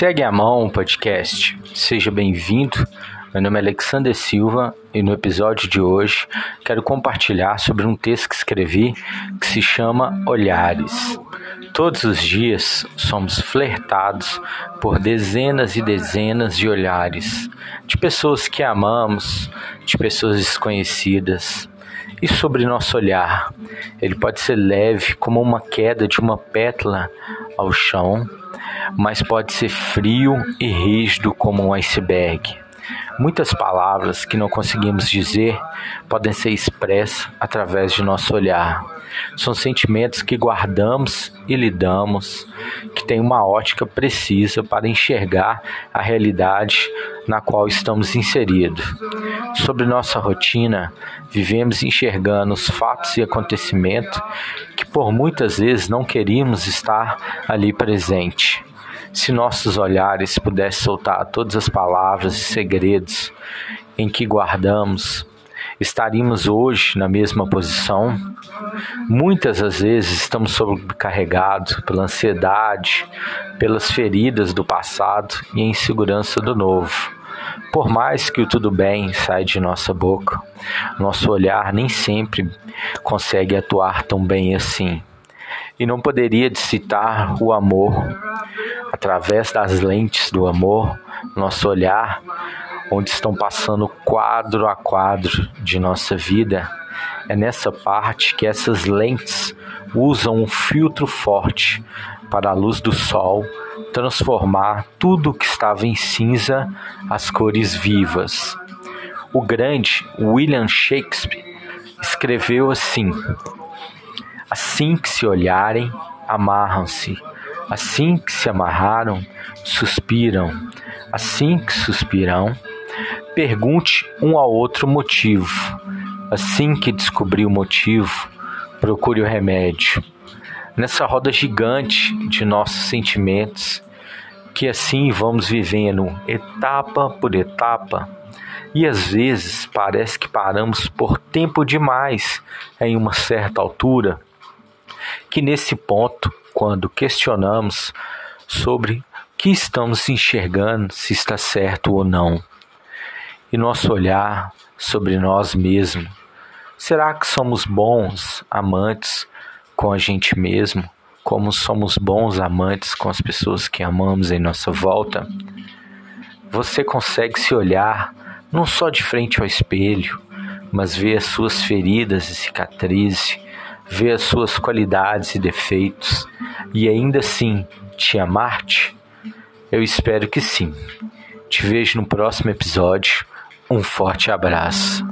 Segue a mão podcast. Seja bem-vindo. Meu nome é Alexander Silva e no episódio de hoje quero compartilhar sobre um texto que escrevi que se chama Olhares. Todos os dias somos flertados por dezenas e dezenas de olhares de pessoas que amamos, de pessoas desconhecidas. E sobre nosso olhar, ele pode ser leve como uma queda de uma pétala ao chão mas pode ser frio e rígido como um iceberg. Muitas palavras que não conseguimos dizer podem ser expressas através de nosso olhar. São sentimentos que guardamos e lidamos, que têm uma ótica precisa para enxergar a realidade na qual estamos inseridos. Sobre nossa rotina, vivemos enxergando os fatos e acontecimentos que por muitas vezes não queríamos estar ali presente. Se nossos olhares pudessem soltar todas as palavras e segredos em que guardamos, estaríamos hoje na mesma posição? Muitas das vezes estamos sobrecarregados pela ansiedade, pelas feridas do passado e a insegurança do novo. Por mais que o tudo bem saia de nossa boca, nosso olhar nem sempre consegue atuar tão bem assim. E não poderia citar o amor através das lentes do amor, nosso olhar, onde estão passando quadro a quadro de nossa vida, é nessa parte que essas lentes usam um filtro forte para a luz do sol transformar tudo que estava em cinza as cores vivas. O grande William Shakespeare escreveu assim: Assim que se olharem, amarram-se Assim que se amarraram, suspiram. Assim que suspiram, pergunte um ao outro motivo. Assim que descobrir o motivo, procure o remédio. Nessa roda gigante de nossos sentimentos, que assim vamos vivendo etapa por etapa, e às vezes parece que paramos por tempo demais em uma certa altura, que nesse ponto quando questionamos sobre o que estamos enxergando, se está certo ou não. E nosso olhar sobre nós mesmos. Será que somos bons amantes com a gente mesmo? Como somos bons amantes com as pessoas que amamos em nossa volta? Você consegue se olhar não só de frente ao espelho, mas ver as suas feridas e cicatrizes, ver as suas qualidades e defeitos e ainda assim te amar-te? Eu espero que sim. Te vejo no próximo episódio. Um forte abraço.